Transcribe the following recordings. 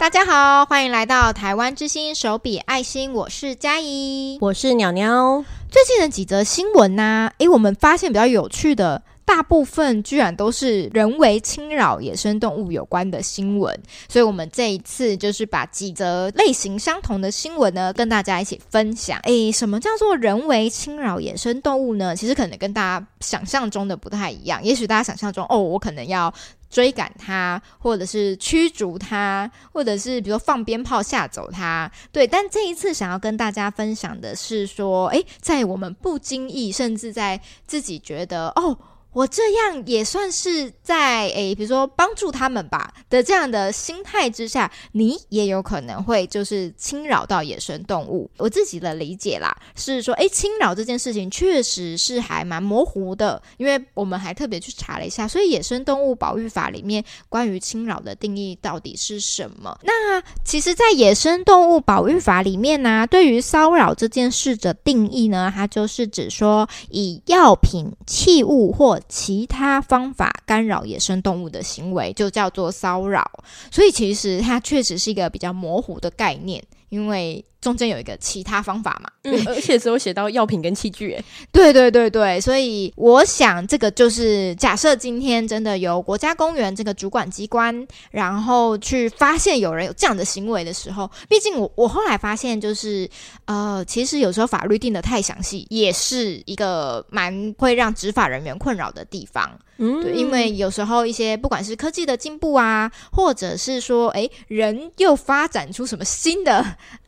大家好，欢迎来到台湾之星手笔爱心，我是佳怡，我是鸟鸟。最近的几则新闻呢、啊？诶，我们发现比较有趣的。大部分居然都是人为侵扰野生动物有关的新闻，所以我们这一次就是把几则类型相同的新闻呢，跟大家一起分享。诶，什么叫做人为侵扰野生动物呢？其实可能跟大家想象中的不太一样。也许大家想象中，哦，我可能要追赶他，或者是驱逐他，或者是比如说放鞭炮吓走他。对，但这一次想要跟大家分享的是说，诶，在我们不经意，甚至在自己觉得，哦。我这样也算是在诶，比如说帮助他们吧的这样的心态之下，你也有可能会就是侵扰到野生动物。我自己的理解啦，是说，诶，侵扰这件事情确实是还蛮模糊的，因为我们还特别去查了一下，所以《野生动物保育法》里面关于侵扰的定义到底是什么？那其实，在《野生动物保育法》里面呢，对于骚扰这件事的定义呢，它就是指说以药品、器物或其他方法干扰野生动物的行为，就叫做骚扰。所以，其实它确实是一个比较模糊的概念，因为。中间有一个其他方法嘛，嗯，而且只有写到药品跟器具，诶，对对对对，所以我想这个就是假设今天真的由国家公园这个主管机关，然后去发现有人有这样的行为的时候，毕竟我我后来发现就是呃，其实有时候法律定的太详细，也是一个蛮会让执法人员困扰的地方，嗯，对，因为有时候一些不管是科技的进步啊，或者是说诶人又发展出什么新的。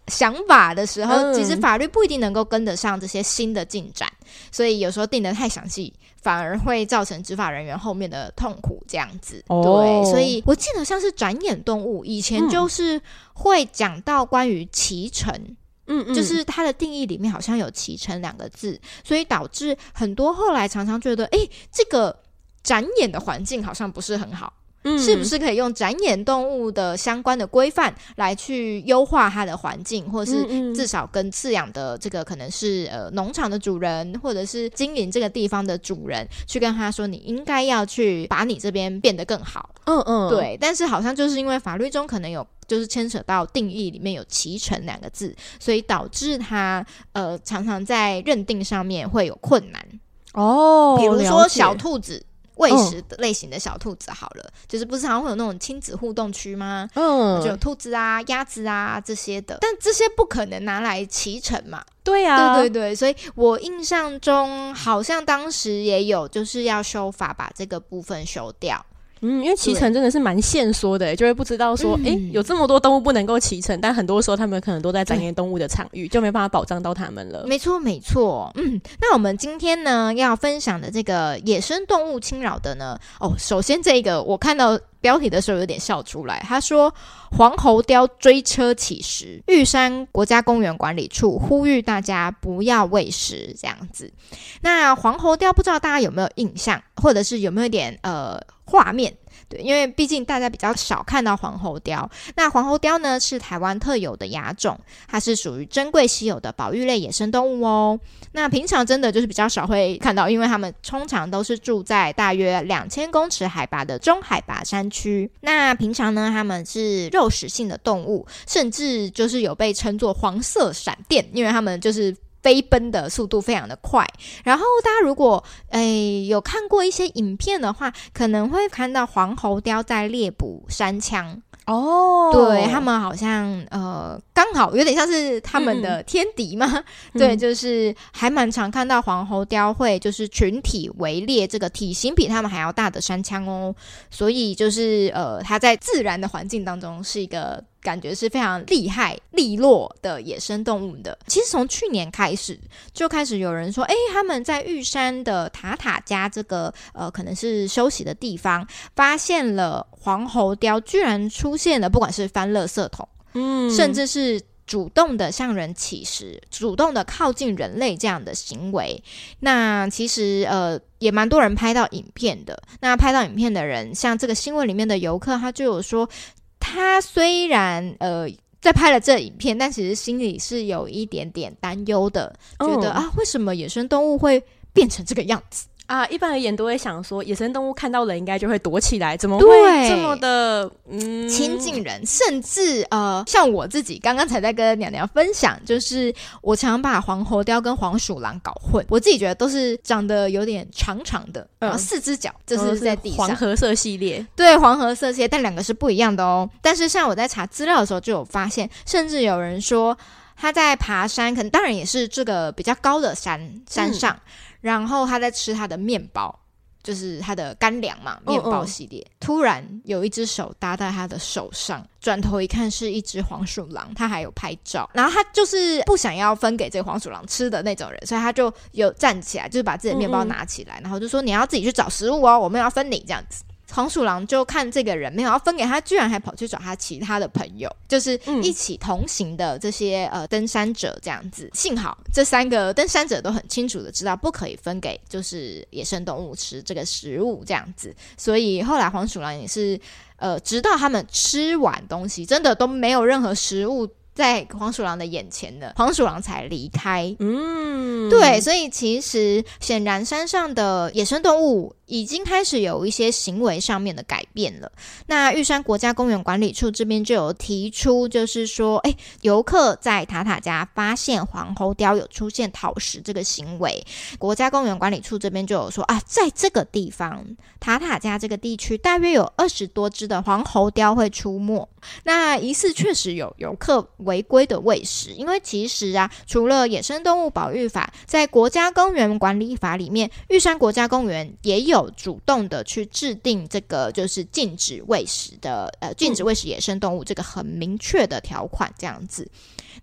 想法的时候，其实法律不一定能够跟得上这些新的进展，嗯、所以有时候定得太详细，反而会造成执法人员后面的痛苦。这样子，哦、对，所以我记得像是展演动物，以前就是会讲到关于骑乘，嗯，嗯，就是它的定义里面好像有骑乘两个字，所以导致很多后来常常觉得，哎，这个展演的环境好像不是很好。嗯，是不是可以用展演动物的相关的规范来去优化它的环境，或者是至少跟饲养的这个可能是呃农场的主人，或者是经营这个地方的主人，去跟他说，你应该要去把你这边变得更好。嗯嗯，对。但是好像就是因为法律中可能有就是牵扯到定义里面有“骑乘”两个字，所以导致他呃常常在认定上面会有困难。哦，比如说小兔子。喂食的类型的小兔子好了，嗯、就是不是常常会有那种亲子互动区吗？嗯，就有兔子啊、鸭子啊这些的，但这些不可能拿来骑乘嘛。对啊，对对对，所以我印象中好像当时也有就是要修法把这个部分修掉。嗯，因为骑乘真的是蛮限缩的，就会不知道说，哎、嗯，有这么多动物不能够骑乘，但很多时候他们可能都在展演动物的场域，就没办法保障到他们了。没错，没错。嗯，那我们今天呢要分享的这个野生动物侵扰的呢，哦，首先这个我看到标题的时候有点笑出来，他说黄喉貂追车乞食，玉山国家公园管理处呼吁大家不要喂食这样子。那黄喉貂不知道大家有没有印象，或者是有没有点呃。画面对，因为毕竟大家比较少看到黄喉貂。那黄喉貂呢，是台湾特有的亚种，它是属于珍贵稀有的保育类野生动物哦。那平常真的就是比较少会看到，因为它们通常都是住在大约两千公尺海拔的中海拔山区。那平常呢，它们是肉食性的动物，甚至就是有被称作黄色闪电，因为它们就是。飞奔的速度非常的快，然后大家如果诶有看过一些影片的话，可能会看到黄喉貂在猎捕山羌哦，对，他们好像呃刚好有点像是他们的天敌嘛，嗯、对，就是还蛮常看到黄喉貂会就是群体围猎这个体型比他们还要大的山羌哦，所以就是呃它在自然的环境当中是一个。感觉是非常厉害、利落的野生动物的。其实从去年开始就开始有人说，哎，他们在玉山的塔塔家这个呃，可能是休息的地方，发现了黄喉貂居然出现了，不管是翻垃圾桶，嗯，甚至是主动的向人乞食、主动的靠近人类这样的行为。那其实呃，也蛮多人拍到影片的。那拍到影片的人，像这个新闻里面的游客，他就有说。他虽然呃在拍了这影片，但其实心里是有一点点担忧的，觉得、哦、啊，为什么野生动物会变成这个样子？啊，一般而言都会想说，野生动物看到人应该就会躲起来，怎么会这么的嗯亲近人？甚至呃，像我自己刚刚才在跟娘娘分享，就是我常把黄喉貂跟黄鼠狼搞混，我自己觉得都是长得有点长长的，然后四只脚，这是在地上黄褐色系列，对，黄褐色系列，但两个是不一样的哦。但是像我在查资料的时候就有发现，甚至有人说他在爬山，可能当然也是这个比较高的山山上。嗯然后他在吃他的面包，就是他的干粮嘛，面包系列。突然有一只手搭在他的手上，转头一看是一只黄鼠狼，他还有拍照。然后他就是不想要分给这个黄鼠狼吃的那种人，所以他就有站起来，就是把自己的面包拿起来。然后就说你要自己去找食物哦，我们要分你这样子。黄鼠狼就看这个人没有要分给他，居然还跑去找他其他的朋友，就是一起同行的这些呃登山者这样子。幸好这三个登山者都很清楚的知道不可以分给就是野生动物吃这个食物这样子，所以后来黄鼠狼也是呃直到他们吃完东西，真的都没有任何食物。在黄鼠狼的眼前的黄鼠狼才离开。嗯，对，所以其实显然山上的野生动物已经开始有一些行为上面的改变了。那玉山国家公园管理处这边就有提出，就是说，哎，游客在塔塔加发现黄喉貂有出现讨食这个行为，国家公园管理处这边就有说啊，在这个地方塔塔加这个地区，大约有二十多只的黄喉貂会出没。那疑似确实有游客违规的喂食，因为其实啊，除了野生动物保育法，在国家公园管理法里面，玉山国家公园也有主动的去制定这个就是禁止喂食的，呃，禁止喂食野生动物这个很明确的条款，这样子。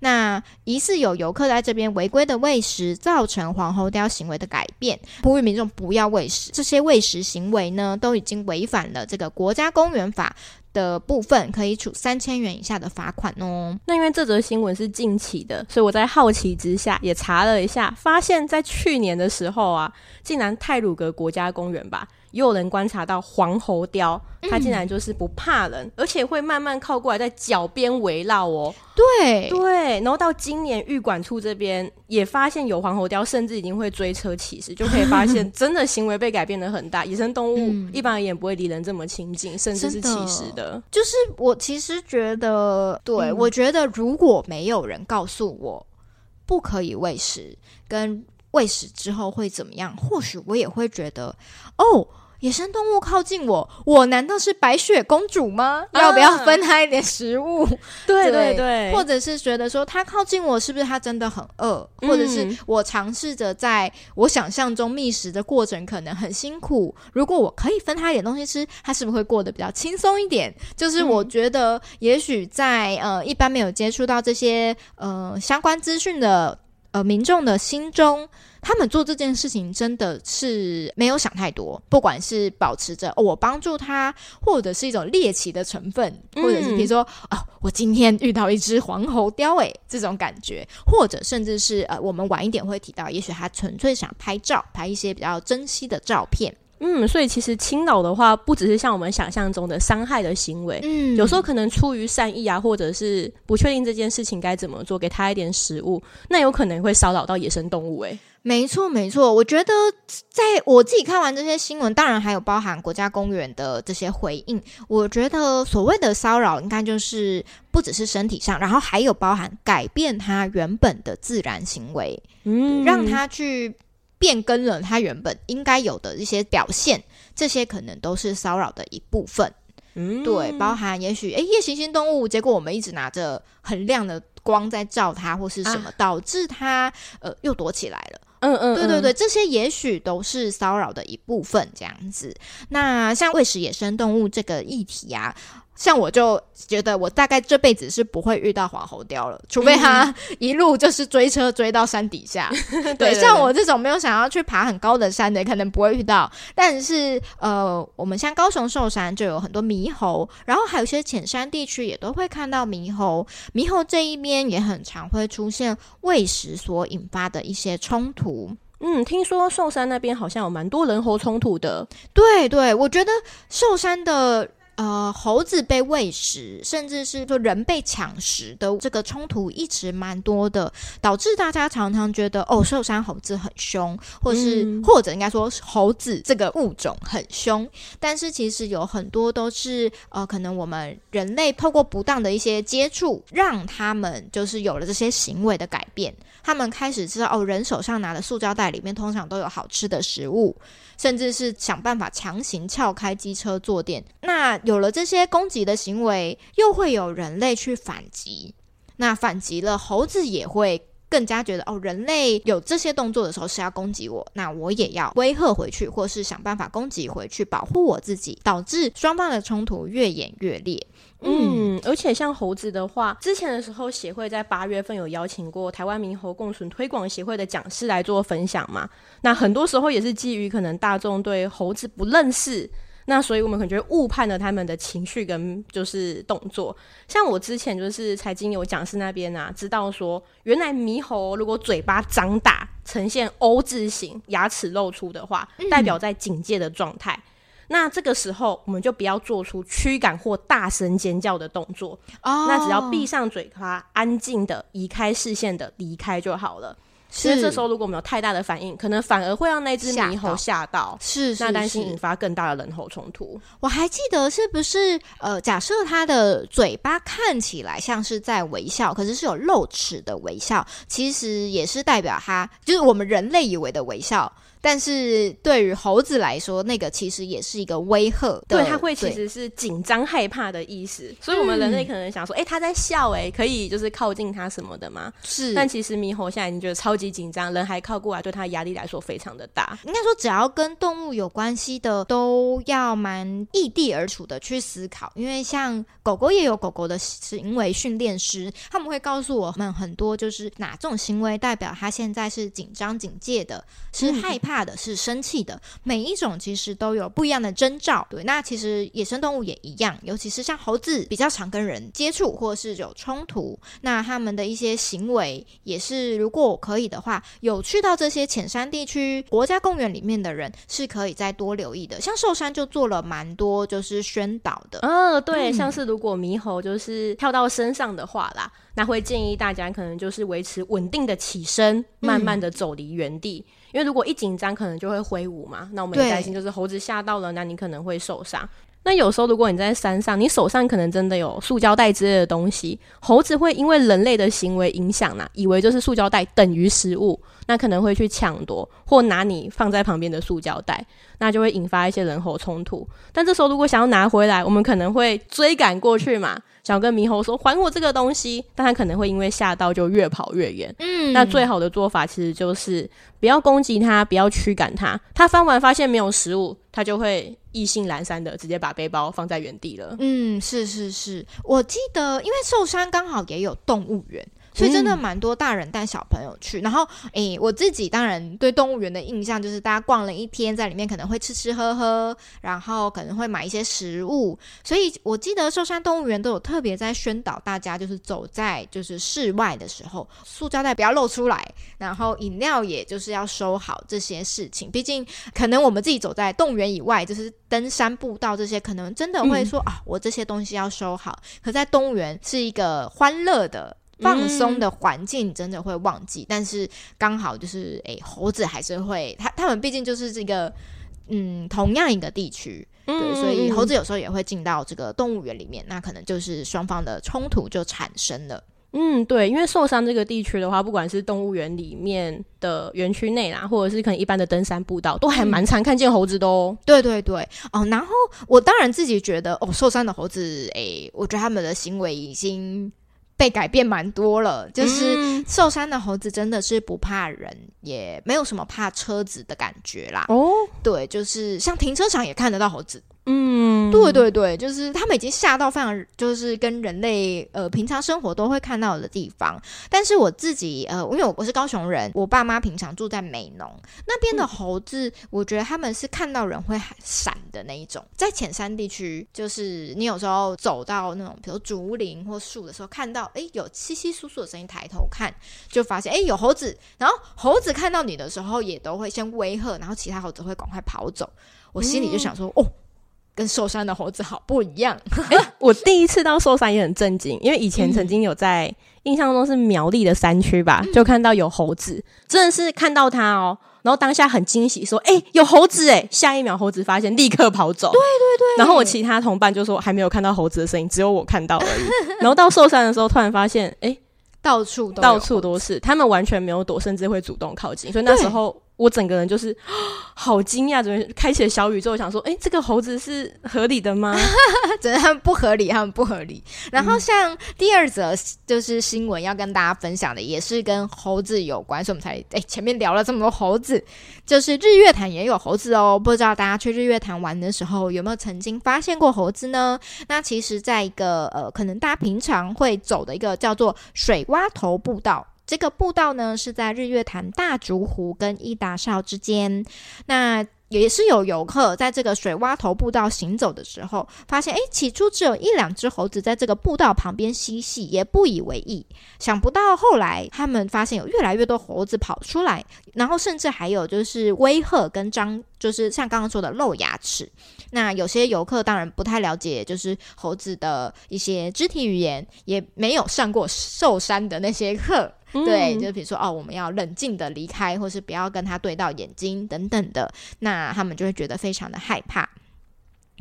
那疑似有游客在这边违规的喂食，造成黄喉貂行为的改变，呼吁民众不要喂食。这些喂食行为呢，都已经违反了这个国家公园法。的部分可以处三千元以下的罚款哦。那因为这则新闻是近期的，所以我在好奇之下也查了一下，发现在去年的时候啊，竟然泰鲁格国家公园吧。也有人观察到黄喉貂，它竟然就是不怕人，嗯，而且会慢慢靠过来，在脚边围绕哦。对对，然后到今年玉管处这边也发现有黄喉貂，甚至已经会追车起食，就可以发现 真的行为被改变的很大。野生动物一般而言不会离人这么亲近，甚至是起食的，的。就是我其实觉得，对、嗯、我觉得如果没有人告诉我不可以喂食，跟喂食之后会怎么样，或许我也会觉得哦。野生动物靠近我，我难道是白雪公主吗？啊、要不要分它一点食物？对对对，或者是觉得说它靠近我，是不是它真的很饿？嗯、或者是我尝试着在我想象中觅食的过程可能很辛苦，如果我可以分它一点东西吃，它是不是会过得比较轻松一点？就是我觉得，也许在呃一般没有接触到这些呃相关资讯的呃民众的心中。他们做这件事情真的是没有想太多，不管是保持着、哦、我帮助他，或者是一种猎奇的成分，或者是比如说哦，我今天遇到一只黄喉貂，诶，这种感觉，或者甚至是呃，我们晚一点会提到，也许他纯粹想拍照，拍一些比较珍惜的照片。嗯，所以其实侵扰的话，不只是像我们想象中的伤害的行为，嗯，有时候可能出于善意啊，或者是不确定这件事情该怎么做，给他一点食物，那有可能会骚扰到野生动物、欸。诶，没错，没错。我觉得在我自己看完这些新闻，当然还有包含国家公园的这些回应，我觉得所谓的骚扰，应该就是不只是身体上，然后还有包含改变它原本的自然行为，嗯，让它去。变更了他原本应该有的一些表现，这些可能都是骚扰的一部分。嗯，对，包含也许诶，夜行性动物，结果我们一直拿着很亮的光在照它，或是什么，啊、导致它呃又躲起来了。嗯嗯，对对对，这些也许都是骚扰的一部分，这样子。那像喂食野生动物这个议题啊。像我就觉得，我大概这辈子是不会遇到黄喉貂了，除非他一路就是追车追到山底下。对，对，对，像我这种没有想要去爬很高的山的，可能不会遇到。但是，呃，我们像高雄寿山就有很多猕猴，然后还有一些浅山地区也都会看到猕猴。猕猴这一边也很常会出现喂食所引发的一些冲突。嗯，听说寿山那边好像有蛮多人猴冲突的。对对，我觉得寿山的。呃，呃猴子被喂食，甚至是说人被抢食的这个冲突一直蛮多的，导致大家常常觉得哦，受伤猴子很凶，或是、嗯、或者应该说猴子这个物种很凶，但是其实有很多都是呃，可能我们人类透过不当的一些接触，让他们就是有了这些行为的改变。他们开始知道哦，人手上拿的塑胶袋里面通常都有好吃的食物，甚至是想办法强行撬开机车坐垫。那有了这些攻击的行为，又会有人类去反击。那反击了，猴子也会更加觉得哦，人类有这些动作的时候是要攻击我，那我也要威吓回去，或是想办法攻击回去，保护我自己，导致双方的冲突越演越烈。嗯，而且像猴子的话，之前的时候协会在八月份有邀请过台湾猕猴共存推广协会的讲师来做分享嘛。那很多时候也是基于可能大众对猴子不认识，那所以我们可能就误判了他们的情绪跟就是动作。像我之前就是财经有讲师那边啊，知道说原来猕猴如果嘴巴张大，呈现 O 字形，牙齿露出的话，代表在警戒的状态。那这个时候，我们就不要做出驱赶或大声尖叫的动作。哦，那只要闭上嘴巴，安静的移开视线的离开就好了。其实这时候如果没有太大的反应，可能反而会让那只猕猴吓到，是，是，那担心引发更大的人猴冲突。我还记得是不是呃，假设它的嘴巴看起来像是在微笑，可是是有露齿的微笑，其实也是代表它就是我们人类以为的微笑。但是对于猴子来说，那个其实也是一个威吓，对，它会其实是紧张害怕的意思。所以，我们人类可能想说，哎、嗯，他在笑，哎，可以就是靠近它什么的吗？是。但其实猕猴现在已经觉得超级紧张，人还靠过来，对他压力来说非常的大。应该说，只要跟动物有关系的，都要蛮异地而处的去思考。因为像狗狗也有狗狗的行为训练师，他们会告诉我们很多，就是哪种行为代表它现在是紧张警戒的，是害怕。怕的是生气的，每一种其实都有不一样的征兆。对，那其实野生动物也一样，尤其是像猴子比较常跟人接触或是有冲突，那他们的一些行为也是，如果可以的话，有去到这些浅山地区、国家公园里面的人是可以再多留意的。像寿山就做了蛮多就是宣导的。嗯、哦，对，像是如果猕猴就是跳到身上的话啦，那会建议大家可能就是维持稳定的起身，慢慢的走离原地。嗯因为如果一紧张，可能就会挥舞嘛。那我们也担心，就是猴子吓到了，那你可能会受伤。那有时候，如果你在山上，你手上可能真的有塑胶袋之类的东西，猴子会因为人类的行为影响呢，以为就是塑胶袋等于食物，那可能会去抢夺或拿你放在旁边的塑胶袋，那就会引发一些人猴冲突。但这时候如果想要拿回来，我们可能会追赶过去嘛。想跟猕猴说还我这个东西，但他可能会因为吓到就越跑越远。嗯，那最好的做法其实就是不要攻击他，不要驱赶他。他翻完发现没有食物，他就会意兴阑珊的直接把背包放在原地了。嗯，是是是，我记得因为寿山刚好也有动物园。所以真的蛮多大人带小朋友去，嗯、然后诶、欸，我自己当然对动物园的印象就是大家逛了一天，在里面可能会吃吃喝喝，然后可能会买一些食物。所以我记得寿山动物园都有特别在宣导大家，就是走在就是室外的时候，塑胶袋不要露出来，然后饮料也就是要收好这些事情。毕竟可能我们自己走在动物园以外，就是登山步道这些，可能真的会说、嗯、啊，我这些东西要收好。可在动物园是一个欢乐的。放松的环境，真的会忘记，嗯、但是刚好就是，诶、欸，猴子还是会，它它们毕竟就是这个，嗯，同样一个地区，对，嗯、所以猴子有时候也会进到这个动物园里面，那可能就是双方的冲突就产生了。嗯，对，因为寿山这个地区的话，不管是动物园里面的园区内啦，或者是可能一般的登山步道，都还蛮常看见猴子的哦。对对对，哦，然后我当然自己觉得，哦，寿山的猴子，诶、欸，我觉得他们的行为已经。被改变蛮多了，就是寿山的猴子真的是不怕人，也没有什么怕车子的感觉啦。哦，对，就是像停车场也看得到猴子。嗯，对对对，就是他们已经吓到非常，就是跟人类呃平常生活都会看到的地方。但是我自己呃，因为我我是高雄人，我爸妈平常住在美浓那边的猴子，嗯、我觉得他们是看到人会闪的那一种。在浅山地区，就是你有时候走到那种比如竹林或树的时候，看到哎有稀稀疏疏的声音，抬头看就发现哎有猴子，然后猴子看到你的时候也都会先威吓，然后其他猴子会赶快跑走。我心里就想说、嗯、哦。跟寿山的猴子好不一样。欸、我第一次到寿山也很震惊，因为以前曾经有在、嗯、印象中是苗栗的山区吧，就看到有猴子，真的是看到它哦。然后当下很惊喜，说：“哎、欸，有猴子哎！”下一秒猴子发现，立刻跑走。对对对。然后我其他同伴就说还没有看到猴子的身影，只有我看到而已。然后到寿山的时候，突然发现，哎、欸，到处都到处都是，他们完全没有躲，甚至会主动靠近。所以那时候。我整个人就是 好惊讶，怎么开启了小宇宙？想说，哎、这个猴子是合理的吗？真的，他们不合理，他们不合理。然后像第二则就是新闻要跟大家分享的，也是跟猴子有关，所以我们才哎、前面聊了这么多猴子，就是日月潭也有猴子哦。不知道大家去日月潭玩的时候有没有曾经发现过猴子呢？那其实，在一个呃，可能大家平常会走的一个叫做水洼头步道。这个步道呢，是在日月潭大竹湖跟伊达邵之间。那也是有游客在这个水洼头步道行走的时候，发现，诶，起初只有一两只猴子在这个步道旁边嬉戏，也不以为意。想不到后来，他们发现有越来越多猴子跑出来，然后甚至还有就是威吓跟张，就是像刚刚说的露牙齿。那有些游客当然不太了解，就是猴子的一些肢体语言，也没有上过寿山的那些课。对，就比如说哦，我们要冷静的离开，或是不要跟他对到眼睛等等的，那他们就会觉得非常的害怕。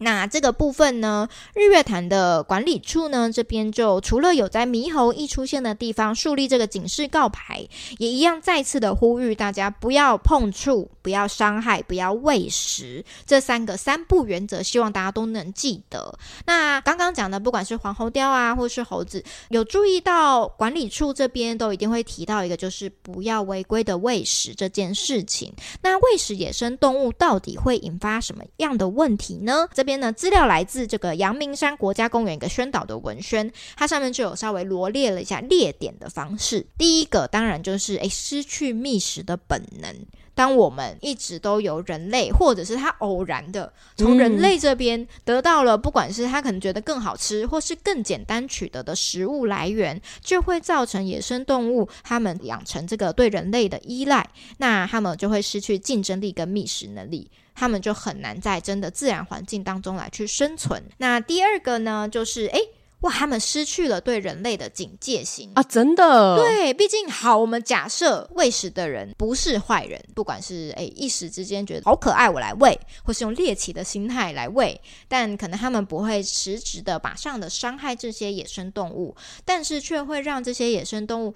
那这个部分呢，日月潭的管理处呢，这边就除了有在猕猴一出现的地方树立这个警示告牌，也一样再次的呼吁大家不要碰触、不要伤害、不要喂食这三个三不原则，希望大家都能记得。那刚刚讲的，不管是黄喉貂啊，或是猴子，有注意到管理处这边都一定会提到一个，就是不要违规的喂食这件事情。那喂食野生动物到底会引发什么样的问题呢？这边呢，资料来自这个阳明山国家公园一个宣导的文宣，它上面就有稍微罗列了一下列点的方式。第一个当然就是诶，失去觅食的本能。当我们一直都由人类，或者是他偶然的从人类这边得到了，不管是他可能觉得更好吃，或是更简单取得的食物来源，就会造成野生动物它们养成这个对人类的依赖，那它们就会失去竞争力跟觅食能力。他们就很难在真的自然环境当中来去生存。那第二个呢，就是诶，哇，他们失去了对人类的警戒心啊！真的，对，毕竟好，我们假设喂食的人不是坏人，不管是诶一时之间觉得好可爱，我来喂，或是用猎奇的心态来喂，但可能他们不会实质的马上的伤害这些野生动物，但是却会让这些野生动物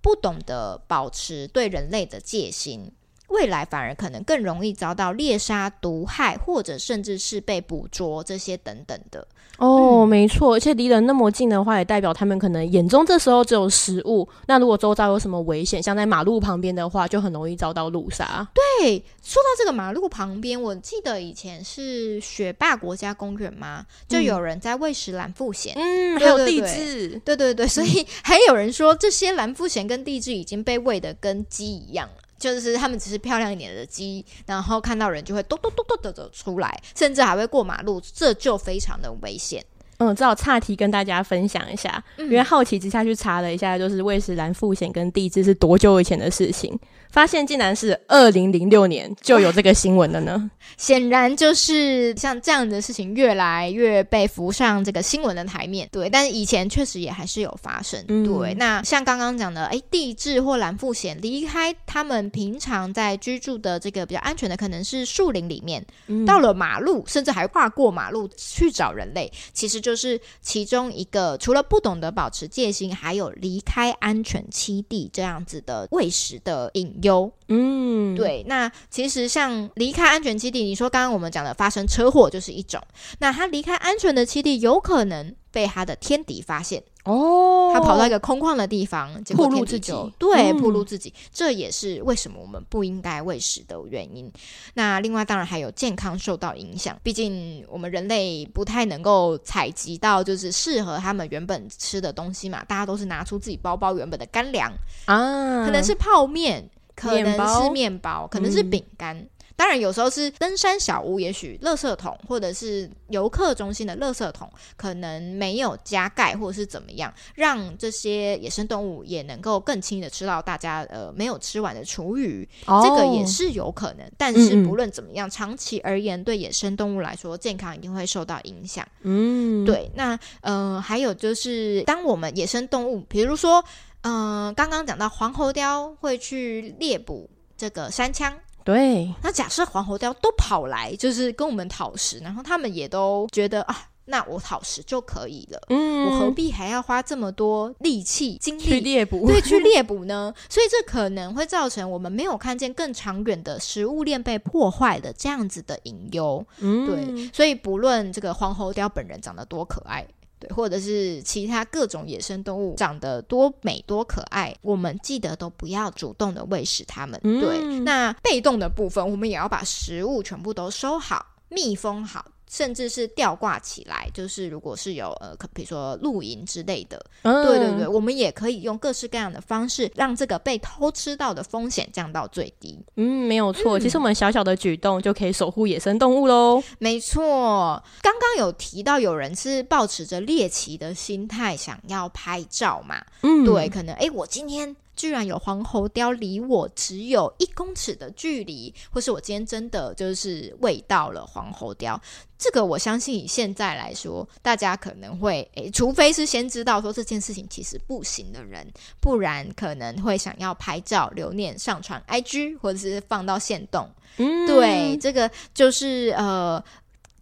不懂得保持对人类的戒心。未来反而可能更容易遭到猎杀、毒害，或者甚至是被捕捉这些等等的。哦，嗯、没错，而且离人那么近的话，也代表他们可能眼中这时候只有食物。那如果周遭有什么危险，像在马路旁边的话，就很容易遭到路杀。对，说到这个马路旁边，我记得以前是学霸国家公园嘛，就有人在喂食蓝腹鹇。嗯，还有地质。对对对，所以还有人说，这些蓝腹鹇跟地质已经被喂的跟鸡一样了。就是他们只是漂亮一点的鸡，然后看到人就会咚咚咚咚的走出来，甚至还会过马路，这就非常的危险。嗯，正好岔题跟大家分享一下，嗯、因为好奇之下去查了一下，就是喂食蓝腹鷴跟地质是多久以前的事情。发现竟然是二零零六年就有这个新闻了呢，显然就是像这样的事情越来越被浮上这个新闻的台面。对，但是以前确实也还是有发生。嗯、对，那像刚刚讲的，哎，地质或蓝腹鷴离开他们平常在居住的这个比较安全的，可能是树林里面，嗯、到了马路，甚至还跨过马路去找人类，其实就是其中一个除了不懂得保持戒心，还有离开安全栖地这样子的喂食的隐忧，嗯，对。那其实像离开安全基地，你说刚刚我们讲的发生车祸就是一种。那他离开安全的基地，有可能被他的天敌发现哦。他跑到一个空旷的地方，结果暴露自己，对，暴露自己，这也是为什么我们不应该喂食的原因。那另外当然还有健康受到影响，毕竟我们人类不太能够采集到就是适合他们原本吃的东西嘛，大家都是拿出自己包包原本的干粮啊，可能是泡面。可能是面包，可能是饼干，嗯、当然有时候是登山小屋，也许垃圾桶或者是游客中心的垃圾桶可能没有加盖，或者是怎么样，让这些野生动物也能够更轻易的吃到大家呃没有吃完的厨余，哦、这个也是有可能。但是不论怎么样，嗯嗯长期而言对野生动物来说，健康一定会受到影响。嗯，对。那呃还有就是，当我们野生动物，比如说。嗯，刚刚讲到黄喉貂会去猎捕这个山羌，对。那假设黄喉貂都跑来，就是跟我们讨食，然后他们也都觉得啊，那我讨食就可以了，嗯，我何必还要花这么多力气精力去猎捕？对，去猎捕呢？所以这可能会造成我们没有看见更长远的食物链被破坏的这样子的隐忧。嗯，对。所以不论这个黄喉貂本人长得多可爱。对，或者是其他各种野生动物长得多美多可爱，我们记得都不要主动的喂食它们。嗯、对，那被动的部分，我们也要把食物全部都收好、密封好。甚至是吊挂起来，就是如果是有呃，比如说露营之类的，嗯、对对对，我们也可以用各式各样的方式，让这个被偷吃到的风险降到最低。嗯，没有错，嗯、其实我们小小的举动就可以守护野生动物喽。没错，刚刚有提到有人是抱持着猎奇的心态想要拍照嘛？嗯，对，可能哎，我今天。居然有黄喉貂离我只有一公尺的距离，或是我今天真的就是喂到了黄喉貂，这个我相信以现在来说，大家可能会诶，除非是先知道说这件事情其实不行的人，不然可能会想要拍照留念、上传 IG 或者是放到线动。嗯，对，这个就是呃，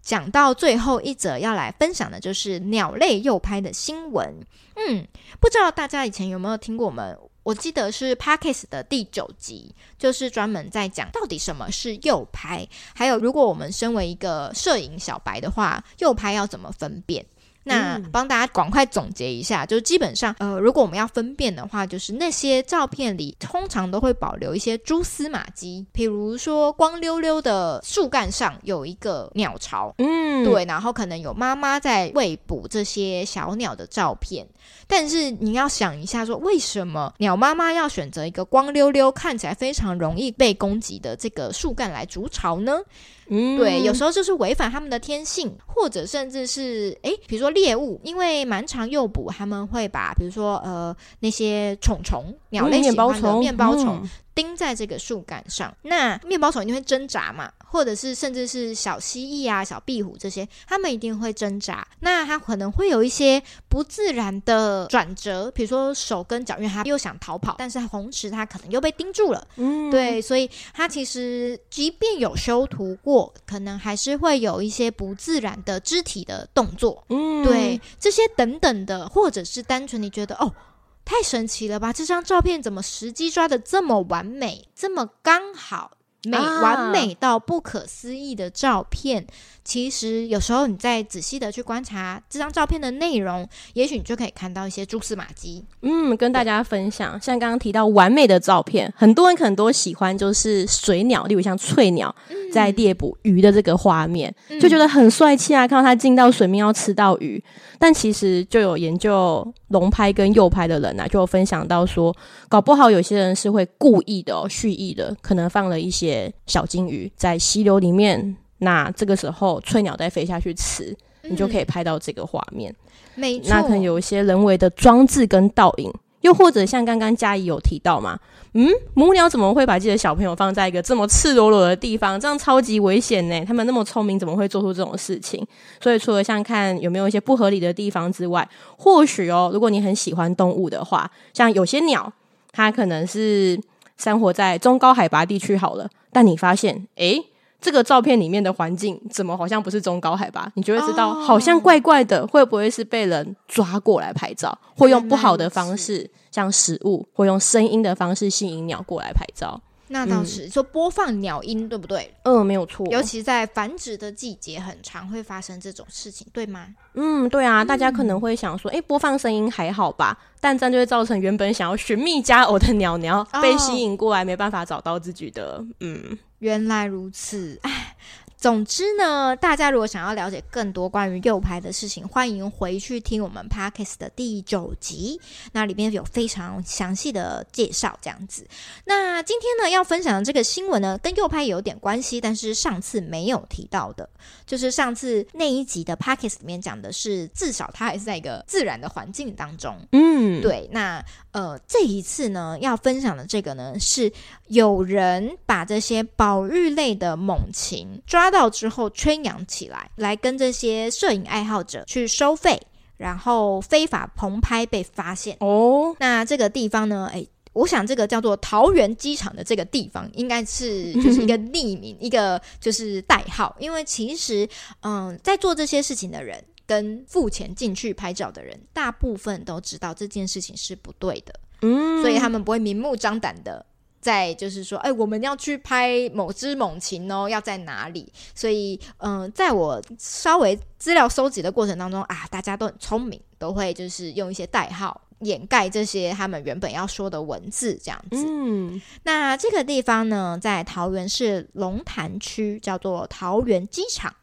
讲到最后一则要来分享的就是鸟类诱拍的新闻。嗯，不知道大家以前有没有听过我们？我记得是 Parkes 的第九集，就是专门在讲到底什么是右拍，还有如果我们身为一个摄影小白的话，右拍要怎么分辨？那帮大家赶快总结一下，就是基本上，呃，如果我们要分辨的话，就是那些照片里通常都会保留一些蛛丝马迹，比如说光溜溜的树干上有一个鸟巢，嗯，对，然后可能有妈妈在喂捕这些小鸟的照片。但是你要想一下说，说为什么鸟妈妈要选择一个光溜溜、看起来非常容易被攻击的这个树干来筑巢呢？嗯，对，有时候就是违反他们的天性，或者甚至是诶，比如说猎物，因为蛮长诱捕，他们会把比如说呃那些虫虫，鸟类喜欢的面包虫。面包虫嗯钉在这个树干上，那面包虫一定会挣扎嘛，或者是甚至是小蜥蜴啊、小壁虎这些，它们一定会挣扎。那它可能会有一些不自然的转折，比如说手跟脚，因为它又想逃跑，但是同时它可能又被盯住了。嗯，对，所以它其实即便有修图过，可能还是会有一些不自然的肢体的动作。嗯，对，这些等等的，或者是单纯你觉得哦。太神奇了吧！这张照片怎么时机抓的这么完美，这么刚好？美完美到不可思议的照片，啊、其实有时候你再仔细的去观察这张照片的内容，也许你就可以看到一些蛛丝马迹。嗯，跟大家分享，像刚刚提到完美的照片，很多人可能都喜欢，就是水鸟，例如像翠鸟在猎捕鱼的这个画面，嗯、就觉得很帅气啊！看到它进到水面要吃到鱼，但其实就有研究笼拍跟右拍的人啊，就有分享到说，搞不好有些人是会故意的、哦、蓄意的，可能放了一些。小金鱼在溪流里面，那这个时候翠鸟在飞下去吃，嗯、你就可以拍到这个画面。没错，那可能有一些人为的装置跟倒影，又或者像刚刚佳怡有提到嘛，嗯，母鸟怎么会把自己的小朋友放在一个这么赤裸裸的地方？这样超级危险呢！他们那么聪明，怎么会做出这种事情？所以除了像看有没有一些不合理的地方之外，或许哦，如果你很喜欢动物的话，像有些鸟，它可能是。生活在中高海拔地区好了，但你发现，诶，这个照片里面的环境怎么好像不是中高海拔？你就会知道，好像怪怪的，哦、会不会是被人抓过来拍照，或用不好的方式，像食物，或用声音的方式吸引鸟过来拍照？那倒是，说、嗯、播放鸟音，对不对？嗯，没有错。尤其在繁殖的季节，很常会发生这种事情，对吗？嗯，对啊。大家可能会想说，哎、嗯，播放声音还好吧？但这样就会造成原本想要寻觅佳偶的鸟鸟被吸引过来，没办法找到自己的。嗯，原来如此。哎。总之呢，大家如果想要了解更多关于右派的事情，欢迎回去听我们 Podcast 的第九集，那里面有非常详细的介绍。这样子，那今天呢要分享的这个新闻呢，跟右派有点关系，但是上次没有提到的，就是上次那一集的 Podcast 里面讲的是，至少它还是在一个自然的环境当中。嗯，对。那呃，这一次呢要分享的这个呢，是有人把这些保育类的猛禽抓到之后圈养起来，来跟这些摄影爱好者去收费，然后非法棚拍被发现。哦，那这个地方呢，诶。我想这个叫做桃园机场的这个地方，应该是就是一个匿名，一个就是代号。因为其实，嗯，在做这些事情的人跟付钱进去拍照的人，大部分都知道这件事情是不对的，嗯，所以他们不会明目张胆的在就是说，哎，我们要去拍某只猛禽哦，要在哪里？所以，嗯，在我稍微资料搜集的过程当中啊，大家都很聪明，都会就是用一些代号。掩盖这些他们原本要说的文字，这样子。嗯，那这个地方呢，在桃园市龙潭区，叫做桃园机场。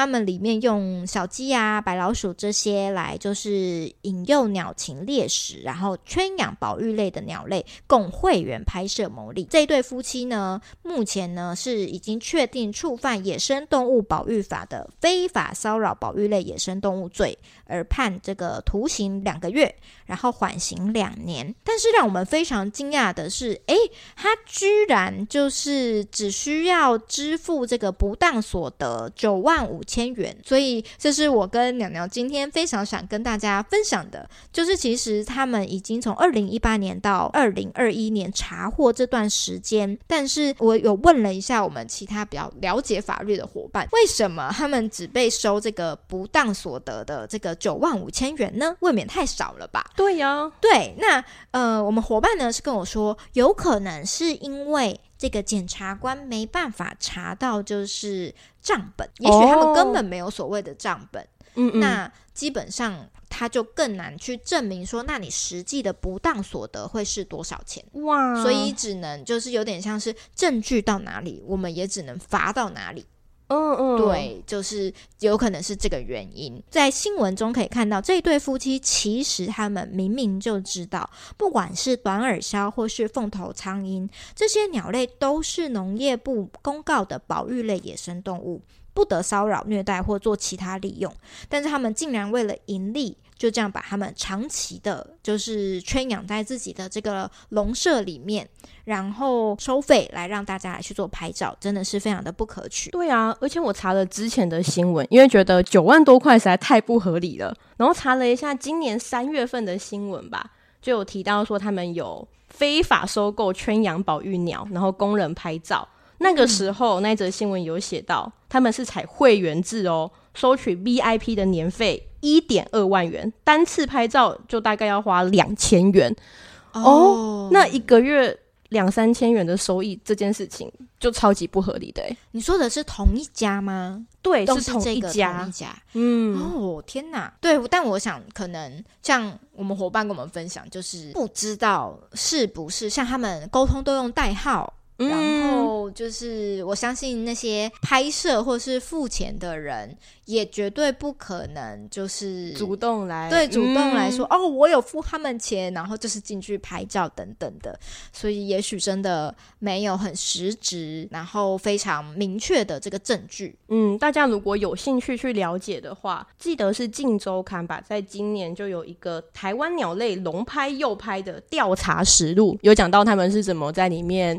他们里面用小鸡啊、白老鼠这些来，就是引诱鸟禽猎食，然后圈养保育类的鸟类，供会员拍摄牟利。这对夫妻呢，目前呢是已经确定触犯野生动物保育法的非法骚扰保育类野生动物罪，而判这个徒刑两个月，然后缓刑两年。但是让我们非常惊讶的是，诶，他居然就是只需要支付这个不当所得九万五。五千元，所以这是我跟鸟鸟今天非常想跟大家分享的，就是其实他们已经从二零一八年到二零二一年查获这段时间，但是我有问了一下我们其他比较了解法律的伙伴，为什么他们只被收这个不当所得的这个九万五千元呢？未免太少了吧？对呀，对，那呃，我们伙伴呢是跟我说，有可能是因为。这个检察官没办法查到，就是账本，也许他们根本没有所谓的账本。嗯、哦，那基本上他就更难去证明说，那你实际的不当所得会是多少钱？哇，所以只能就是有点像是证据到哪里，我们也只能罚到哪里。嗯嗯，对，就是有可能是这个原因。在新闻中可以看到，这对夫妻其实他们明明就知道，不管是短耳鸮或是凤头苍鹰，这些鸟类都是农业部公告的保育类野生动物，不得骚扰、虐待或做其他利用。但是他们竟然为了盈利，就这样把他们长期的，就是圈养在自己的这个笼舍里面，然后收费来让大家来去做拍照，真的是非常的不可取。对啊，而且我查了之前的新闻，因为觉得九万多块实在太不合理了，然后查了一下今年三月份的新闻吧，就有提到说他们有非法收购圈养保育鸟，然后供人拍照。那个时候，那则新闻有写到，他们是采会员制哦，收取 VIP 的年费一点二万元，单次拍照就大概要花两千元哦。哦，那一个月两三千元的收益，这件事情就超级不合理的。你说的是同一家吗？对，是，是同一家。同一家。嗯，哦，天哪！对，但我想可能像我们伙伴跟我们分享，就是不知道是不是像他们沟通都用代号。然后就是，我相信那些拍摄或是付钱的人，也绝对不可能就是主动来对主动来说、嗯、哦，我有付他们钱，然后就是进去拍照等等的。所以也许真的没有很实质，然后非常明确的这个证据。嗯，大家如果有兴趣去了解的话，记得是《镜周刊》吧，在今年就有一个台湾鸟类龙拍诱拍的调查实录，有讲到他们是怎么在里面。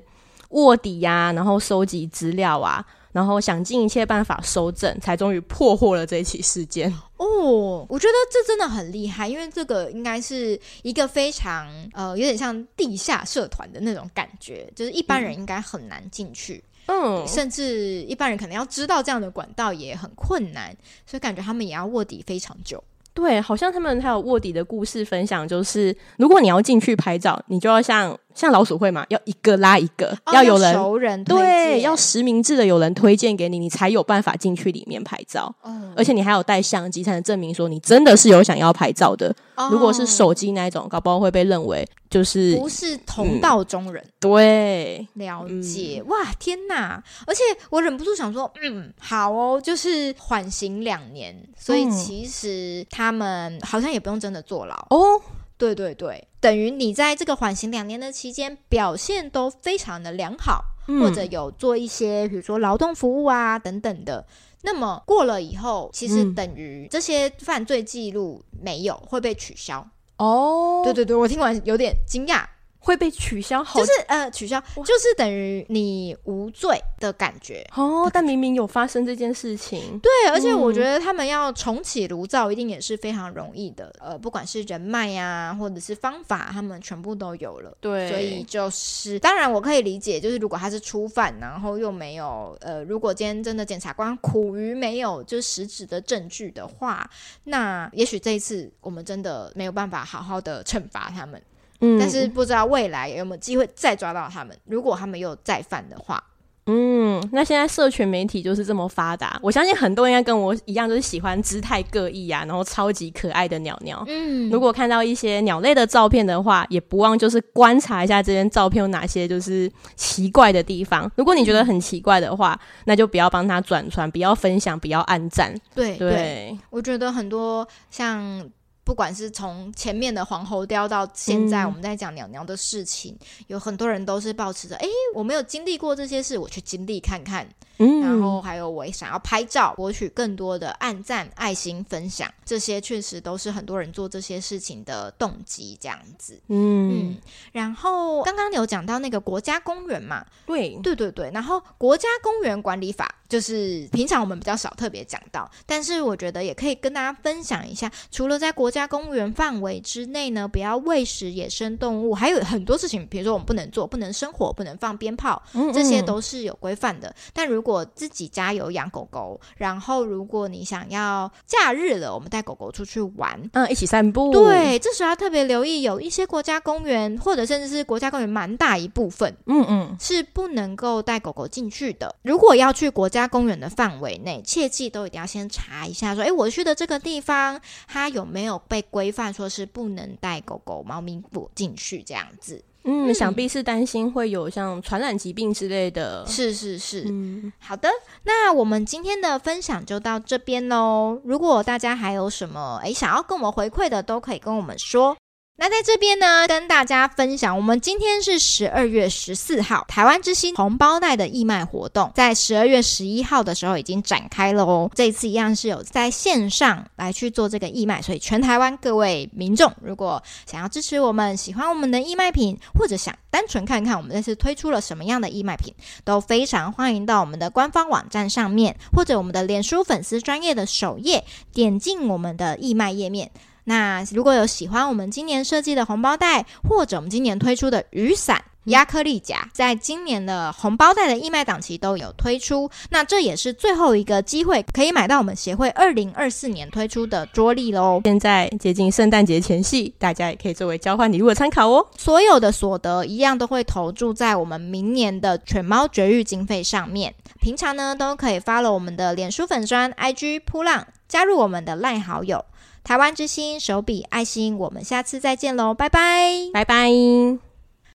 卧底呀、啊，然后收集资料啊，然后想尽一切办法收证，才终于破获了这一起事件。哦，我觉得这真的很厉害，因为这个应该是一个非常呃，有点像地下社团的那种感觉，就是一般人应该很难进去，嗯，甚至一般人可能要知道这样的管道也很困难，所以感觉他们也要卧底非常久。对，好像他们还有卧底的故事分享，就是如果你要进去拍照，你就要像像老鼠会嘛，要一个拉一个，哦、要有人熟人对，要实名制的有人推荐给你，你才有办法进去里面拍照。哦、而且你还有带相机，才能证明说你真的是有想要拍照的。哦、如果是手机那一种，搞不好会被认为就是不是同道中人。嗯、对，了解、嗯、哇，天哪！而且我忍不住想说，嗯，好哦，就是缓刑两年，所以其实他们好像也不用真的坐牢哦。对对对，等于你在这个缓刑两年的期间表现都非常的良好，嗯、或者有做一些比如说劳动服务啊等等的，那么过了以后，其实等于这些犯罪记录没有会被取消哦。对对对，我听完有点惊讶。会被取消好，就是呃取消，就是等于你无罪的感觉哦。但明明有发生这件事情，对，而且我觉得他们要重启炉灶，一定也是非常容易的。呃，不管是人脉呀，或者是方法，他们全部都有了。对，所以就是当然我可以理解，就是如果他是初犯，然后又没有呃，如果今天真的检察官苦于没有就是实质的证据的话，那也许这一次我们真的没有办法好好的惩罚他们。嗯，但是不知道未来有没有机会再抓到他们。如果他们又再犯的话，嗯，那现在社群媒体就是这么发达，我相信很多人应该跟我一样，就是喜欢姿态各异啊，然后超级可爱的鸟鸟。嗯，如果看到一些鸟类的照片的话，也不忘就是观察一下这张照片有哪些就是奇怪的地方。如果你觉得很奇怪的话，那就不要帮他转传，不要分享，不要按赞。对对，对，我觉得很多像。不管是从前面的黄喉貂到现在我们在讲鸟鸟的事情，嗯、有很多人都是保持着，哎，我没有经历过这些事，我去经历看看。嗯，然后还有我想要拍照，博取更多的按赞、爱心、分享，这些确实都是很多人做这些事情的动机，这样子。嗯嗯。然后刚刚有讲到那个国家公园嘛？对对对对。然后国家公园管理法就是平常我们比较少特别讲到，但是我觉得也可以跟大家分享一下，除了在国家公园范围之内呢，不要喂食野生动物，还有很多事情，比如说我们不能做，不能生火，不能放鞭炮，这些都是有规范的。嗯嗯。但如果如果自己家有养狗狗，然后如果你想要假日了，我们带狗狗出去玩，嗯，一起散步，对，这时候要特别留意，有一些国家公园或者甚至是国家公园蛮大一部分，嗯嗯，是不能够带狗狗进去的。如果要去国家公园的范围内，切记都一定要先查一下，说，哎，我去的这个地方，它有没有被规范，说是不能带狗狗、猫咪不进去这样子。嗯，想必是担心会有像传染疾病之类的。是是是，嗯，好的，那我们今天的分享就到这边喽。如果大家还有什么诶想要跟我们回馈的，都可以跟我们说。那在这边呢，跟大家分享，我们今天是十二月十四号，台湾之星红包袋的义卖活动，在十二月十一号的时候已经展开了哦。这一次一样是有在线上来去做这个义卖，所以全台湾各位民众，如果想要支持我们，喜欢我们的义卖品，或者想单纯看看我们这次推出了什么样的义卖品，都非常欢迎到我们的官方网站上面，或者我们的脸书粉丝专业的首页，点进我们的义卖页面。那如果有喜欢我们今年设计的红包袋，或者我们今年推出的雨伞、压克力夹，在今年的红包袋的义卖档期都有推出。那这也是最后一个机会，可以买到我们协会二零二四年推出的桌历喽。现在接近圣诞节前夕，大家也可以作为交换礼物的参考哦。所有的所得一样都会投注在我们明年的犬猫绝育经费上面。平常呢都可以 follow 我们的脸书粉砖、IG 扑浪，加入我们的赖好友。台湾之星手笔爱心，我们下次再见喽，拜拜，拜拜。